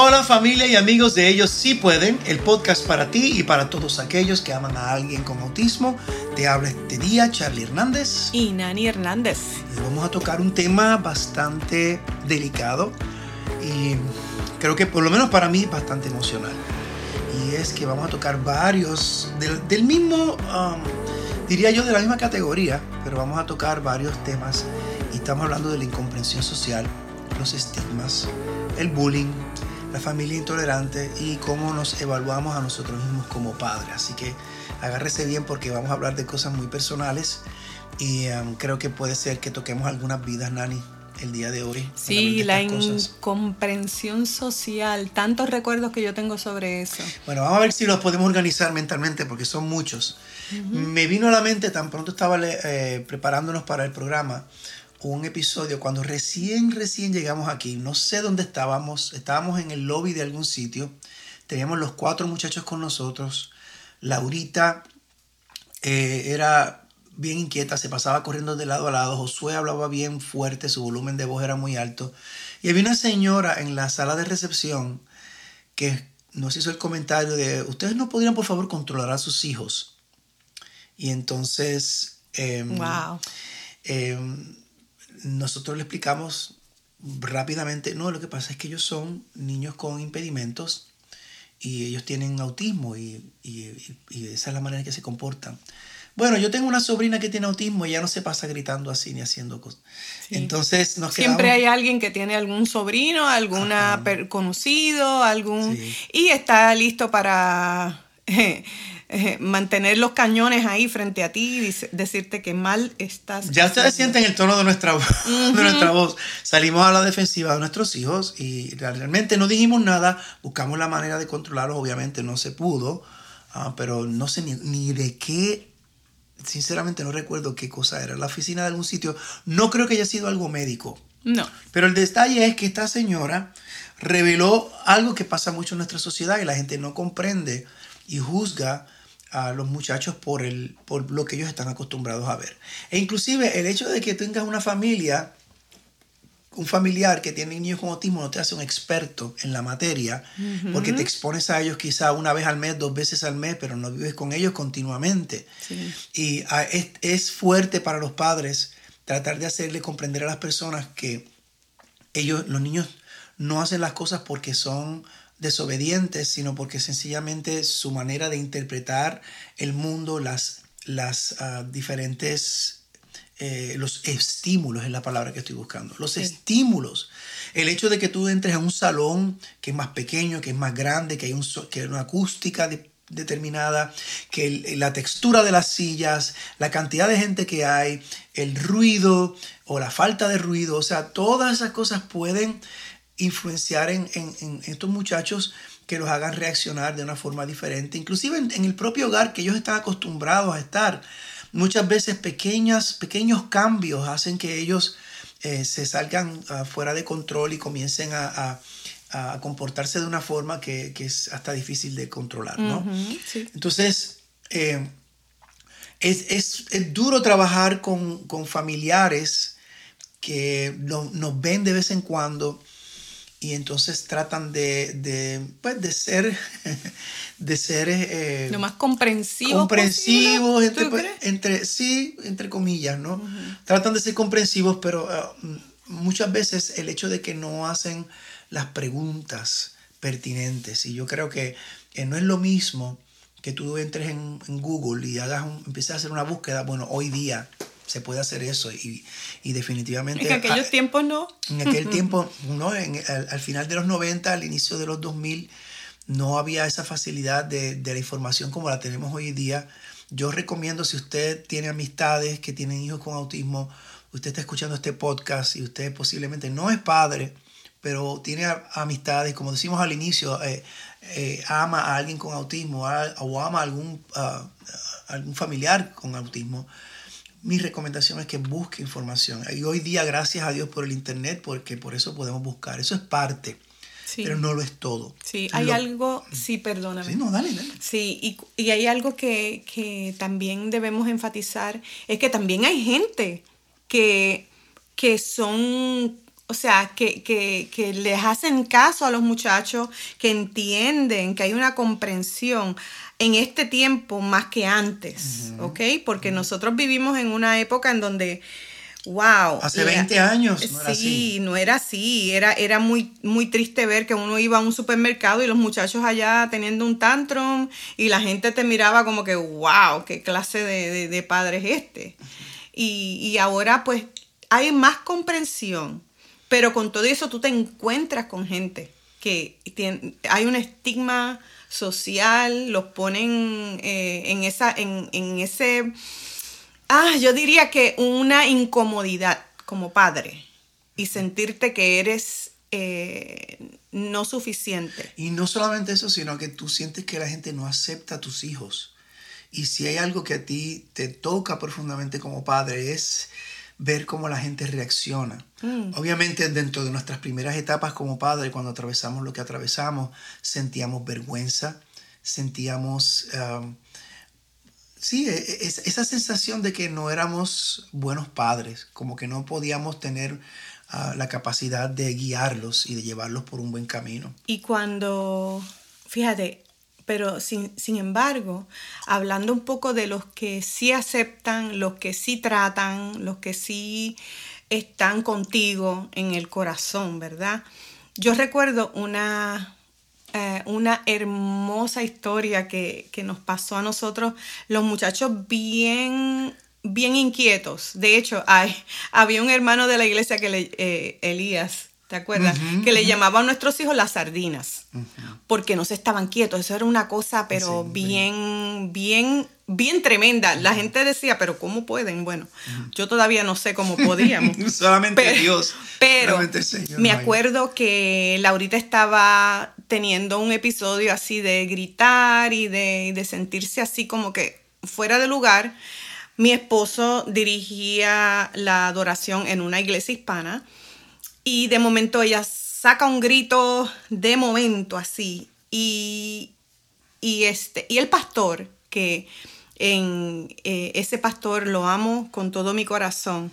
Hola familia y amigos de Ellos Sí Pueden, el podcast para ti y para todos aquellos que aman a alguien con autismo. Te habla este día Charlie Hernández. Y Nani Hernández. Y vamos a tocar un tema bastante delicado y creo que por lo menos para mí bastante emocional. Y es que vamos a tocar varios del, mismo, um, diría yo, de la misma categoría, pero vamos a tocar varios temas y estamos hablando de la incomprensión social, los estigmas, el bullying, la familia intolerante y cómo nos evaluamos a nosotros mismos como padres. Así que agárrese bien porque vamos a hablar de cosas muy personales y um, creo que puede ser que toquemos algunas vidas, Nani, el día de hoy. Sí, la incomprensión social, tantos recuerdos que yo tengo sobre eso. Bueno, vamos a ver si los podemos organizar mentalmente porque son muchos. Me vino a la mente tan pronto estaba eh, preparándonos para el programa un episodio cuando recién, recién llegamos aquí. No sé dónde estábamos. Estábamos en el lobby de algún sitio. Teníamos los cuatro muchachos con nosotros. Laurita eh, era bien inquieta, se pasaba corriendo de lado a lado. Josué hablaba bien fuerte, su volumen de voz era muy alto. Y había una señora en la sala de recepción que nos hizo el comentario de, ustedes no podrían por favor controlar a sus hijos. Y entonces... wow. Em, nosotros le explicamos rápidamente, no, lo que pasa es que ellos son niños con impedimentos y ellos tienen autismo y, esa es la manera en que se comportan. Bueno, yo tengo una sobrina que tiene autismo y ya no se pasa gritando así ni haciendo cosas. Entonces nos Siempre hay alguien que tiene algún sobrino, alguna conocido, algún... Y está listo para... Eh, mantener los cañones ahí frente a ti y decirte que mal estás. Ya ustedes sienten el tono de nuestra, voz, de nuestra voz. Salimos a la defensiva de nuestros hijos y realmente no dijimos nada, buscamos la manera de controlarlos, obviamente no se pudo, ah, pero no sé ni, ni de qué sinceramente no recuerdo qué cosa era. La oficina de algún sitio. No creo que haya sido algo médico. No. Pero el detalle es que esta señora reveló algo que pasa mucho en nuestra sociedad y la gente no comprende y juzga a los muchachos por, el, por lo que ellos están acostumbrados a ver. E inclusive el hecho de que tengas una familia, un familiar que tiene niños con autismo no te hace un experto en la materia, porque te expones a ellos quizá una vez al mes, dos veces al mes, pero no vives con ellos continuamente. Y ah, es, es fuerte para los padres tratar de hacerle comprender a las personas que ellos, los niños, no hacen las cosas porque son desobedientes, sino porque sencillamente su manera de interpretar el mundo, las, las ah, diferentes, eh, los estímulos es la palabra que estoy buscando, los estímulos. El hecho de que tú entres a un salón que es más pequeño, que es más grande, que hay, un, que una acústica determinada, que la textura de las sillas, la cantidad de gente que hay, el ruido o la falta de ruido, o sea, todas esas cosas pueden influenciar en, estos muchachos que los hagan reaccionar de una forma diferente, inclusive en, el propio hogar que ellos están acostumbrados a estar. Muchas veces pequeñas, pequeños cambios hacen que ellos eh, se salgan ah, fuera de control y comiencen a, comportarse de una forma que, es hasta difícil de controlar. Entonces, eh, es, duro trabajar con, familiares que nos ven de vez en cuando y entonces tratan de, de, pues, de ser, de ser eh, lo más comprensivos. Comprensivos, entre, pues, entre, sí, entre comillas, ¿no? Tratan de ser comprensivos, pero ah, muchas veces el hecho de que no hacen las preguntas pertinentes, y yo creo que no es lo mismo que tú entres en, en Google y hagas un, empieces a hacer una búsqueda, bueno, hoy día se puede hacer eso y, y definitivamente... En aquellos tiempos no. En aquel tiempo, no, en, al, final de los 90, al inicio de los 2000, no había esa facilidad de, de la información como la tenemos hoy día. Yo recomiendo si usted tiene amistades que tienen hijos con autismo, usted está escuchando este podcast y usted posiblemente no es padre, pero tiene amistades, como decimos al inicio, eh, eh, ama a alguien con autismo o ama a algún, algún familiar con autismo, mi recomendación es que busque información. Y hoy día, gracias a Dios por el Internet, porque por eso podemos buscar. Eso es parte, pero no lo es todo. Sí, hay algo, sí, perdóname. Sí, no, dale, dale. Sí, y, y hay algo que, que, también debemos enfatizar, es que también hay gente que, que son o sea, que, que, les hacen caso a los muchachos, que entienden, que hay una comprensión en este tiempo más que antes, ¿ok? Porque nosotros vivimos en una época en donde wow. Hace 20 años no era sí, no era así. Era, era muy, muy triste ver que uno iba a un supermercado y los muchachos allá teniendo un tantrum y la gente te miraba como que, wow, qué clase de, de, padre es este. Y, ahora pues hay más comprensión, pero con todo eso tú te encuentras con gente que tiene, hay un estigma social, los ponen eh, en, esa, en, en ese Ah, yo diría que una incomodidad como padre y sentirte que eres eh, no suficiente. Y no solamente eso, sino que tú sientes que la gente no acepta a tus hijos. Y si hay algo que a ti te toca profundamente como padre es ver cómo la gente reacciona. Mm. Obviamente dentro de nuestras primeras etapas como padre, cuando atravesamos lo que atravesamos, sentíamos vergüenza, sentíamos... Um, Sí, e, e, esa sensación de que no éramos buenos padres, como que no podíamos tener ah, la capacidad de guiarlos y de llevarlos por un buen camino. Y cuando, fíjate, pero sin, sin embargo, hablando un poco de los que sí aceptan, los que sí tratan, los que sí están contigo en el corazón, ¿verdad? Yo recuerdo una, eh, una hermosa historia que, nos pasó a nosotros, los muchachos bien, bien inquietos. De hecho, hay, había un hermano de la iglesia que le, eh, Elías, ¿Te acuerdas? que le llamaban a nuestros hijos las sardinas, porque no se estaban quietos. Eso era una cosa, pero bien, bien, bien tremenda. La gente decía, pero ¿cómo pueden? Bueno, yo todavía no sé cómo podíamos. Solamente Dios. Pero me acuerdo que Laurita estaba teniendo un episodio así de gritar y de, de sentirse así como que fuera de lugar. Mi esposo dirigía la adoración en una iglesia hispana y de momento ella saca un grito de momento así. Y, este, y el pastor, que en eh, ese pastor lo amo con todo mi corazón,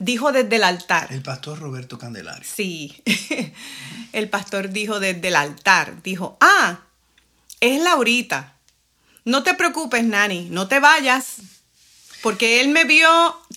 dijo desde el altar. El pastor Roberto Candelario. Sí, el pastor dijo desde el altar, dijo, ah, es Laurita. No te preocupes, Nani, no te vayas. Porque él me vio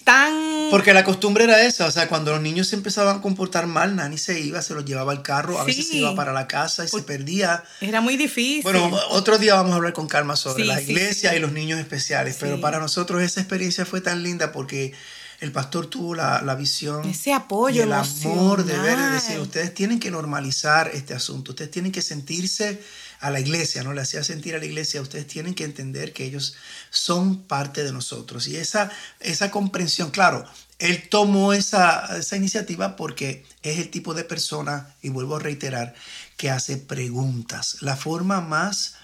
tan... Porque la costumbre era esa, o sea, cuando los niños se empezaban a comportar mal, Nani se iba, se los llevaba al carro, a veces se iba para la casa y se perdía. Era muy difícil. Bueno, otro día vamos a hablar con calma sobre la iglesia y los niños especiales, pero para nosotros esa experiencia fue tan linda porque el pastor tuvo la, la visión. Ese apoyo. Y el amor de ver, de decir, ustedes tienen que normalizar este asunto, ustedes tienen que sentirse a la iglesia, ¿no? Le hacía sentir a la iglesia, ustedes tienen que entender que ellos son parte de nosotros. Y esa, esa comprensión, claro, él tomó esa, esa iniciativa porque es el tipo de persona, y vuelvo a reiterar, que hace preguntas. La forma más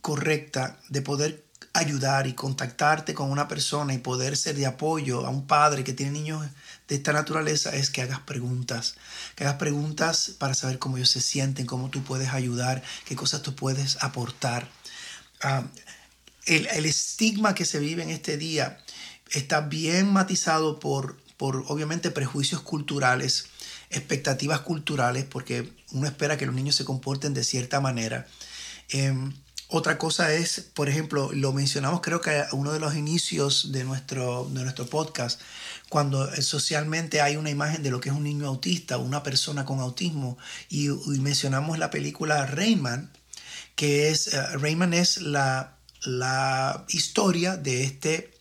correcta de poder ayudar y contactarte con una persona y poder ser de apoyo a un padre que tiene niños de esta naturaleza es que hagas preguntas, que hagas preguntas para saber cómo ellos se sienten, cómo tú puedes ayudar, qué cosas tú puedes aportar. Ah, el, estigma que se vive en este día está bien matizado por, por obviamente prejuicios culturales, expectativas culturales, porque uno espera que los niños se comporten de cierta manera. Em, otra cosa es, por ejemplo, lo mencionamos creo que uno de los inicios de nuestro, de nuestro podcast, cuando socialmente hay una imagen de lo que es un niño autista, una persona con autismo, y, mencionamos la película Rayman, que es, eh, Rayman es la, la historia de este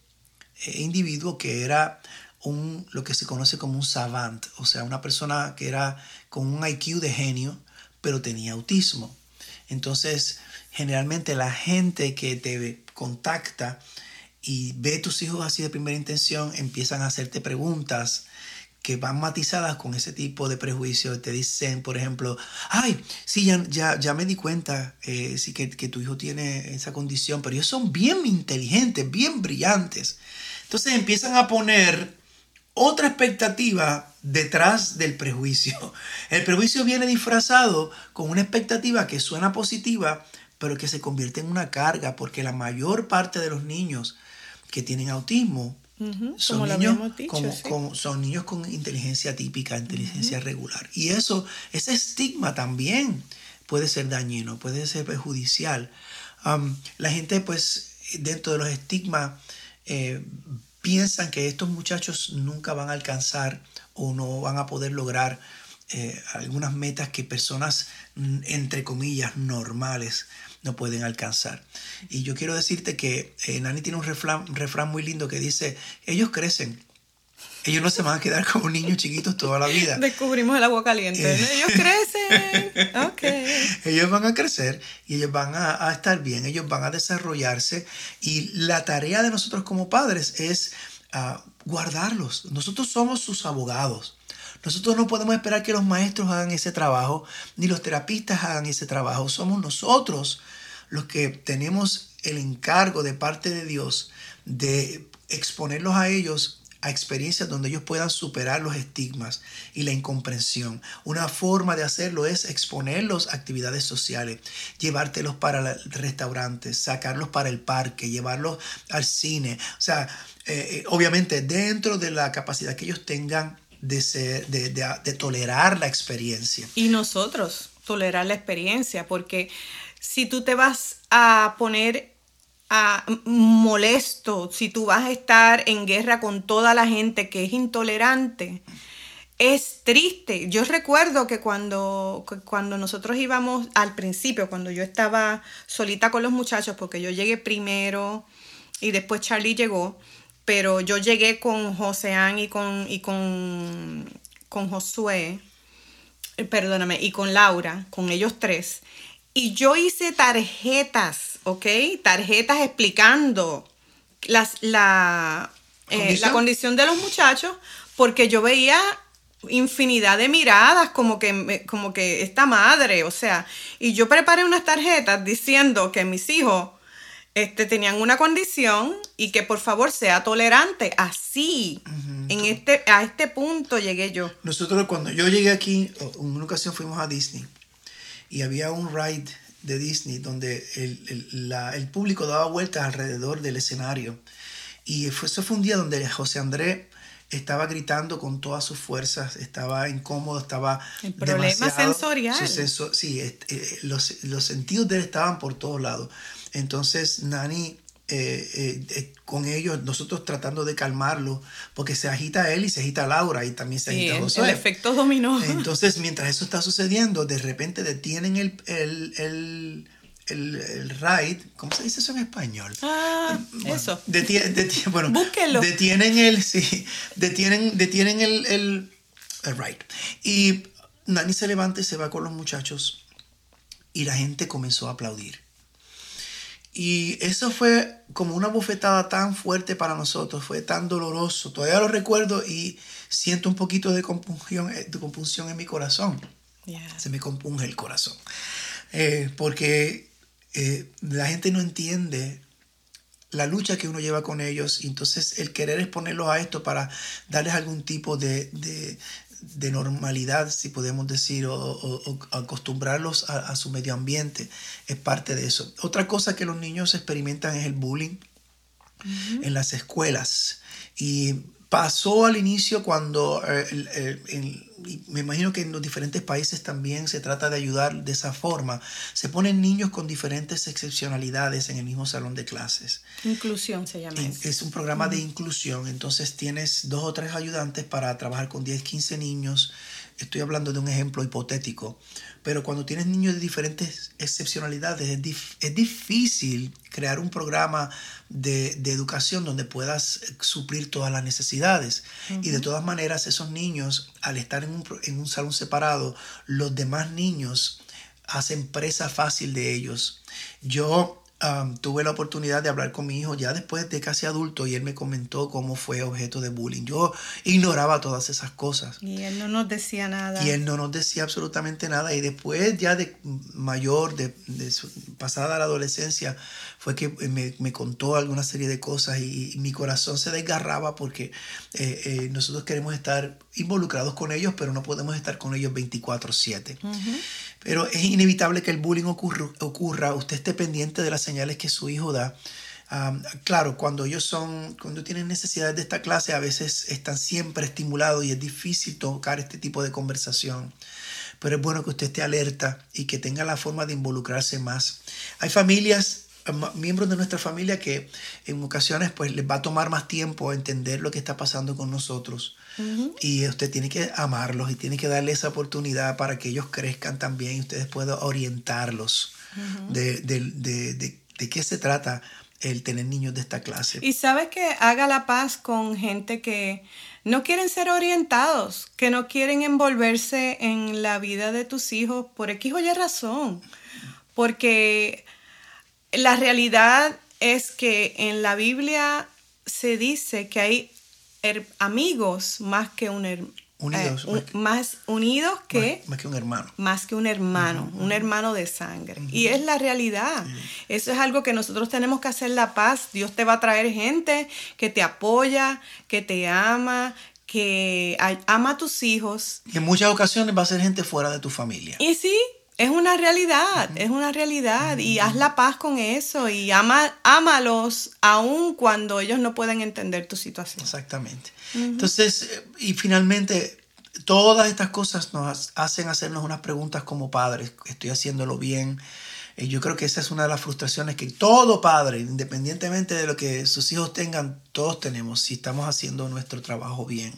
eh, individuo que era un, lo que se conoce como un savant, o sea, una persona que era con un IQ de genio, pero tenía autismo. Entonces, generalmente la gente que te contacta y ve tus hijos así de primera intención, empiezan a hacerte preguntas que van matizadas con ese tipo de prejuicios. Te dicen, por ejemplo, ay, sí, ya, ya, me di cuenta eh, sí, que, que, tu hijo tiene esa condición, pero ellos son bien inteligentes, bien brillantes. Entonces empiezan a poner otra expectativa detrás del prejuicio. El prejuicio viene disfrazado con una expectativa que suena positiva, pero que se convierte en una carga, porque la mayor parte de los niños que tienen autismo son, niños, como, son niños con inteligencia típica, inteligencia regular. Y eso, ese estigma también puede ser dañino, puede ser perjudicial. la gente, pues, dentro de los estigmas, eh, piensan que estos muchachos nunca van a alcanzar o no van a poder lograr eh, algunas metas que personas, entre comillas, normales no pueden alcanzar. Y yo quiero decirte que eh, Nani tiene un refrán, muy lindo que dice, ellos crecen, ellos no se van a quedar como niños chiquitos toda la vida. Descubrimos el agua caliente. Eh, ellos crecen. Okay. Ellos van a crecer y ellos van a, estar bien, ellos van a desarrollarse. Y la tarea de nosotros como padres es ah, guardarlos. Nosotros somos sus abogados. Nosotros no podemos esperar que los maestros hagan ese trabajo, ni los terapistas hagan ese trabajo. Somos nosotros los que tenemos el encargo de parte de Dios de exponerlos a ellos a experiencias donde ellos puedan superar los estigmas y la incomprensión. Una forma de hacerlo es exponerlos a actividades sociales, llevártelos para restaurantes, sacarlos para el parque, llevarlos al cine. O sea, eh, eh, obviamente dentro de la capacidad que ellos tengan de, ser, de, de, tolerar la experiencia. Y nosotros tolerar la experiencia, porque si tú te vas a poner a molesto, si tú vas a estar en guerra con toda la gente que es intolerante, es triste. Yo recuerdo que cuando, cuando nosotros íbamos al principio, cuando yo estaba solita con los muchachos, porque yo llegué primero y después Charlie llegó, pero yo llegué con Joseán y con, y con, con Josué, eh, perdóname, y con Laura, con ellos tres. Y yo hice tarjetas, ¿ok? Tarjetas explicando las, la, eh, la condición de los muchachos, porque yo veía infinidad de miradas como que, como que esta madre, o sea, y yo preparé unas tarjetas diciendo que mis hijos este, tenían una condición y que por favor sea tolerante. Así, en este, a este punto llegué yo. Nosotros cuando yo llegué aquí, en una ocasión fuimos a Disney y había un ride de Disney donde el, público daba vueltas alrededor del escenario. Y fue, eso fue un día donde José Andrés estaba gritando con todas sus fuerzas, estaba incómodo, estaba... El problema sensorial. sí, eh, los, los sentidos de él estaban por todos lados. Entonces Nani, eh, eh, eh, con ellos, nosotros tratando de calmarlo, porque se agita él y se agita Laura y también se agita José. El efecto dominó. Entonces, mientras eso está sucediendo, de repente detienen el, el, el el, ride, ¿cómo se dice eso en español? Ah, eso. bueno, Búsquelo. Detienen el, sí, detienen, detienen el, el, el ride. Y Nani se levanta y se va con los muchachos y la gente comenzó a aplaudir. Y eso fue como una bofetada tan fuerte para nosotros, fue tan doloroso. Todavía lo recuerdo y siento un poquito de compunción, eh, de compunción en mi corazón. Se me compunge el corazón. Eh, porque eh, la gente no entiende la lucha que uno lleva con ellos y entonces el querer exponerlos a esto para darles algún tipo de, de normalidad, si podemos decir, o, acostumbrarlos a, su medio ambiente, es parte de eso. Otra cosa que los niños experimentan es el bullying en las escuelas. Y pasó al inicio cuando, eh, me imagino que en los diferentes países también se trata de ayudar de esa forma, se ponen niños con diferentes excepcionalidades en el mismo salón de clases. Inclusión se llama. Es un programa de inclusión, entonces tienes dos o tres ayudantes para trabajar con 10, 15 niños. Estoy hablando de un ejemplo hipotético pero cuando tienes niños de diferentes excepcionalidades, es, difícil crear un programa de, educación donde puedas suplir todas las necesidades. Y de todas maneras, esos niños, al estar en un, en un salón separado, los demás niños hacen presa fácil de ellos. Yo tuve la oportunidad de hablar con mi hijo ya después de casi adulto y él me comentó cómo fue objeto de bullying. Yo ignoraba todas esas cosas. Y él no nos decía nada. Y él no nos decía absolutamente nada. Y después ya de mayor, de, pasada la adolescencia, fue que me, me, contó alguna serie de cosas y, mi corazón se desgarraba porque eh, eh, nosotros queremos estar involucrados con ellos, pero no podemos estar con ellos 24/7. Pero es inevitable que el bullying ocurra, ocurra, usted esté pendiente de las señales que su hijo da. claro, cuando ellos son, cuando tienen necesidades de esta clase, a veces están siempre estimulados y es difícil tocar este tipo de conversación. Pero es bueno que usted esté alerta y que tenga la forma de involucrarse más. Hay familias miembros de nuestra familia que en ocasiones pues les va a tomar más tiempo entender lo que está pasando con nosotros y usted tiene que amarlos y tiene que darle esa oportunidad para que ellos crezcan también y ustedes puedan orientarlos de, de, qué se trata el tener niños de esta clase. Y sabes que haga la paz con gente que no quieren ser orientados, que no quieren envolverse en la vida de tus hijos por X o Y razón. Porque la realidad es que en la Biblia se dice que hay amigos más que un hermano. Unidos, eh, más, unidos que más, que un hermano. más que un hermano un hermano de sangre. Y es la realidad. Eso es algo que nosotros tenemos que hacer la paz. Dios te va a traer gente que te apoya que te ama que ama a tus hijos. Y en muchas ocasiones va a ser gente fuera de tu familia. Y sí es una realidad, es una realidad y haz la paz con eso y ama, ámalos aun cuando ellos no pueden entender tu situación. Exactamente. Entonces, eh, y finalmente, todas estas cosas nos hacen hacernos unas preguntas como padres, ¿estoy haciéndolo bien? Y yo creo que esa es una de las frustraciones que todo padre, independientemente de lo que sus hijos tengan, todos tenemos, si estamos haciendo nuestro trabajo bien.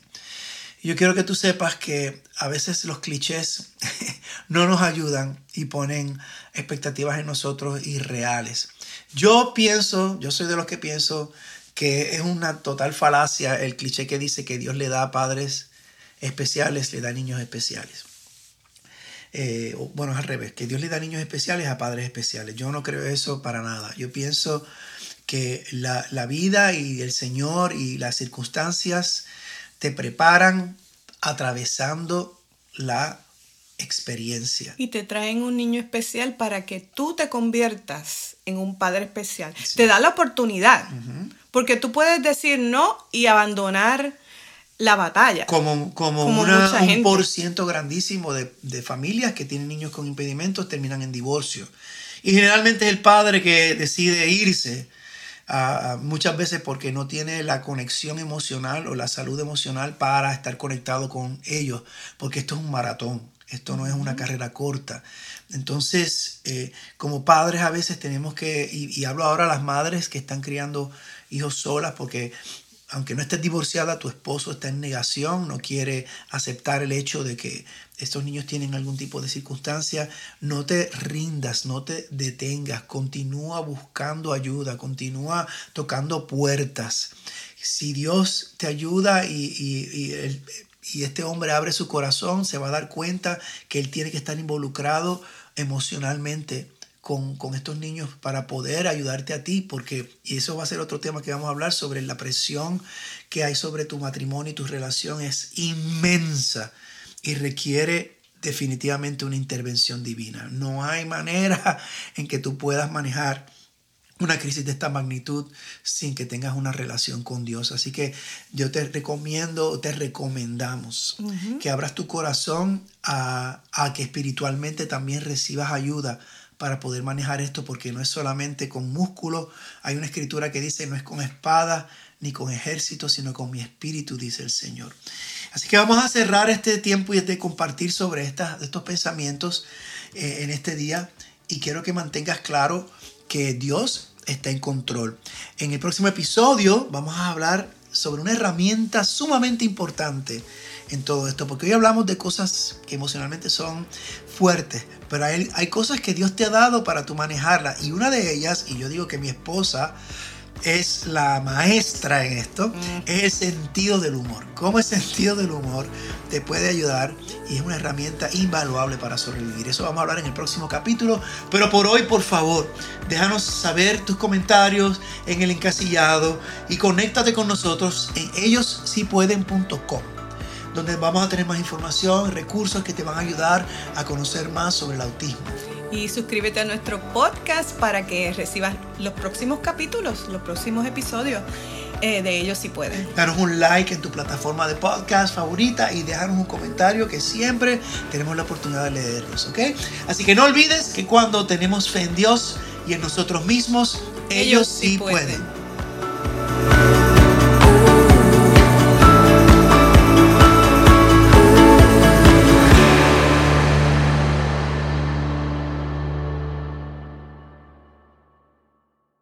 Yo quiero que tú sepas que a veces los clichés no nos ayudan y ponen expectativas en nosotros irreales. Yo pienso, yo soy de los que pienso que es una total falacia el cliché que dice que Dios le da a padres especiales, le da a niños especiales. Eh, bueno, al revés, que Dios le da niños especiales a padres especiales. Yo no creo eso para nada. Yo pienso que la, la vida y el Señor y las circunstancias te preparan atravesando la experiencia. Y te traen un niño especial para que tú te conviertas en un padre especial. Te da la oportunidad, porque tú puedes decir no y abandonar la batalla. Como, como, un por ciento grandísimo de, de, familias que tienen niños con impedimentos terminan en divorcio. Y generalmente es el padre que decide irse muchas veces porque no tiene la conexión emocional o la salud emocional para estar conectado con ellos, porque esto es un maratón, esto no es una carrera corta. Entonces, eh, como padres a veces tenemos que, y, y hablo ahora a las madres que están criando hijos solas, porque aunque no estés divorciada, tu esposo está en negación, no quiere aceptar el hecho de que estos niños tienen algún tipo de circunstancia, no te rindas, no te detengas, continúa buscando ayuda, continúa tocando puertas. Si Dios te ayuda y, y este hombre abre su corazón, se va a dar cuenta que él tiene que estar involucrado emocionalmente con, estos niños para poder ayudarte a ti, porque, y eso va a ser otro tema que vamos a hablar sobre la presión que hay sobre tu matrimonio y tu relación es inmensa y requiere definitivamente una intervención divina. No hay manera en que tú puedas manejar una crisis de esta magnitud sin que tengas una relación con Dios. Así que yo te recomiendo, te recomendamos que abras tu corazón a, a que espiritualmente también recibas ayuda para poder manejar esto porque no es solamente con músculo. Hay una escritura que dice no es con espada ni con ejército, sino con mi espíritu, dice el Señor. Así que vamos a cerrar este tiempo y de compartir sobre estas, estos pensamientos eh, en este día y quiero que mantengas claro que Dios está en control. En el próximo episodio vamos a hablar sobre una herramienta sumamente importante en todo esto, porque hoy hablamos de cosas que emocionalmente son fuertes, pero hay, hay cosas que Dios te ha dado para tú manejarlas. Y una de ellas, y yo digo que mi esposa es la maestra en esto, mm. es el sentido del humor. Cómo el sentido del humor te puede ayudar y es una herramienta invaluable para sobrevivir. Eso vamos a hablar en el próximo capítulo. Pero por hoy, por favor, déjanos saber tus comentarios en el encasillado y conéctate con nosotros en ellossipueden.com donde vamos a tener más información, recursos que te van a ayudar a conocer más sobre el autismo. Y suscríbete a nuestro podcast para que recibas los próximos capítulos, los próximos episodios eh, de ellos si pueden. Danos un like en tu plataforma de podcast favorita y déjanos un comentario que siempre tenemos la oportunidad de leerlos, ¿ok? Así que no olvides que cuando tenemos fe en Dios y en nosotros mismos, ellos sí pueden.